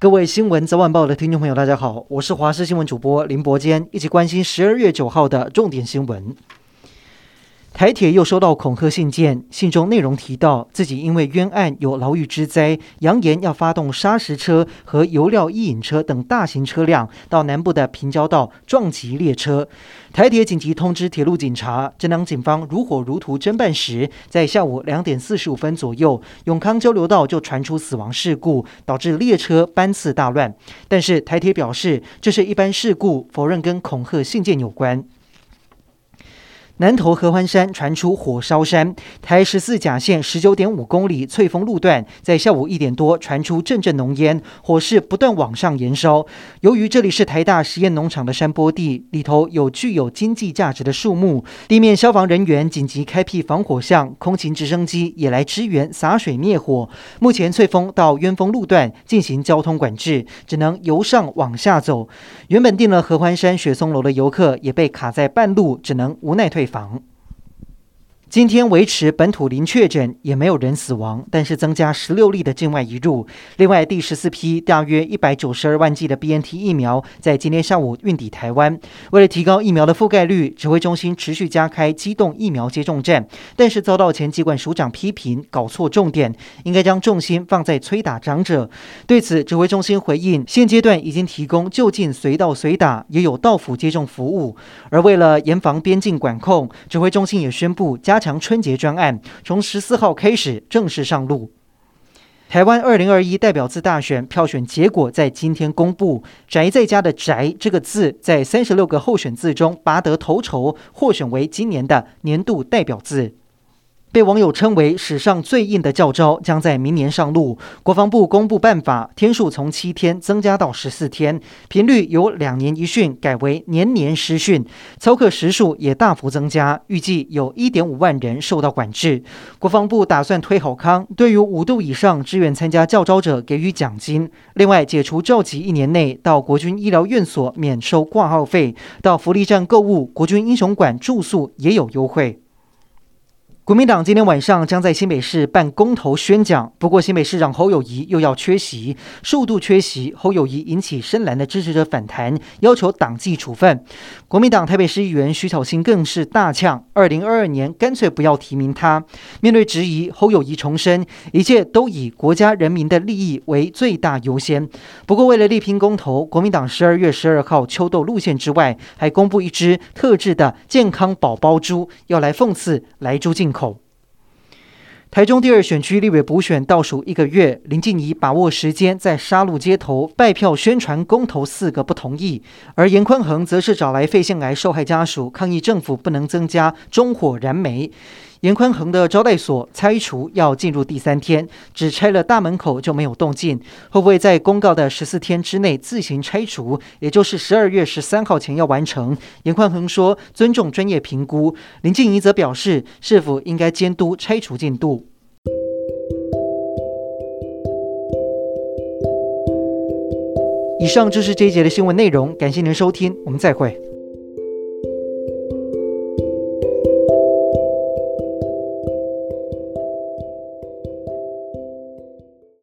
各位新闻早晚报的听众朋友，大家好，我是华视新闻主播林伯坚，一起关心十二月九号的重点新闻。台铁又收到恐吓信件，信中内容提到自己因为冤案有牢狱之灾，扬言要发动砂石车和油料伊引车等大型车辆到南部的平交道撞击列车。台铁紧急通知铁路警察，正当警方如火如荼侦办时，在下午两点四十五分左右，永康交流道就传出死亡事故，导致列车班次大乱。但是台铁表示这是一般事故，否认跟恐吓信件有关。南投合欢山传出火烧山，台十四甲线十九点五公里翠峰路段，在下午一点多传出阵阵浓烟，火势不断往上延烧。由于这里是台大实验农场的山坡地，里头有具有经济价值的树木，地面消防人员紧急开辟防火巷，空勤直升机也来支援洒水灭火。目前翠峰到渊峰路段进行交通管制，只能由上往下走。原本订了合欢山雪松楼的游客也被卡在半路，只能无奈退房。今天维持本土零确诊，也没有人死亡，但是增加十六例的境外移入。另外，第十四批大约一百九十二万剂的 BNT 疫苗在今天上午运抵台湾。为了提高疫苗的覆盖率，指挥中心持续加开机动疫苗接种站，但是遭到前机管署长批评搞错重点，应该将重心放在催打长者。对此，指挥中心回应，现阶段已经提供就近随到随打，也有到府接种服务。而为了严防边境管控，指挥中心也宣布加。强春节专案从十四号开始正式上路。台湾二零二一代表字大选票选结果在今天公布，“宅在家”的“宅”这个字在三十六个候选字中拔得头筹，获选为今年的年度代表字。被网友称为史上最硬的教招将在明年上路。国防部公布办法，天数从七天增加到十四天，频率由两年一训改为年年施训，操课时数也大幅增加，预计有一点五万人受到管制。国防部打算推好康，对于五度以上志愿参加教招者给予奖金。另外，解除召集一年内到国军医疗院所免收挂号费，到福利站购物、国军英雄馆住宿也有优惠。国民党今天晚上将在新北市办公投宣讲，不过新北市长侯友谊又要缺席，数度缺席，侯友谊引起深蓝的支持者反弹，要求党纪处分。国民党台北市议员徐巧芯更是大呛，二零二二年干脆不要提名他。面对质疑，侯友谊重申，一切都以国家人民的利益为最大优先。不过为了力拼公投，国民党十二月十二号秋斗路线之外，还公布一支特制的健康宝宝猪，要来讽刺莱猪进口。台中第二选区立委补选倒数一个月，林静仪把握时间在杀戮街头拜票宣传公投四个不同意，而严坤恒则是找来肺腺癌受害家属抗议政府不能增加中火燃煤。严宽恒的招待所拆除要进入第三天，只拆了大门口就没有动静，会不会在公告的十四天之内自行拆除，也就是十二月十三号前要完成？严宽恒说尊重专业评估，林静怡则表示是否应该监督拆除进度。以上就是这一节的新闻内容，感谢您收听，我们再会。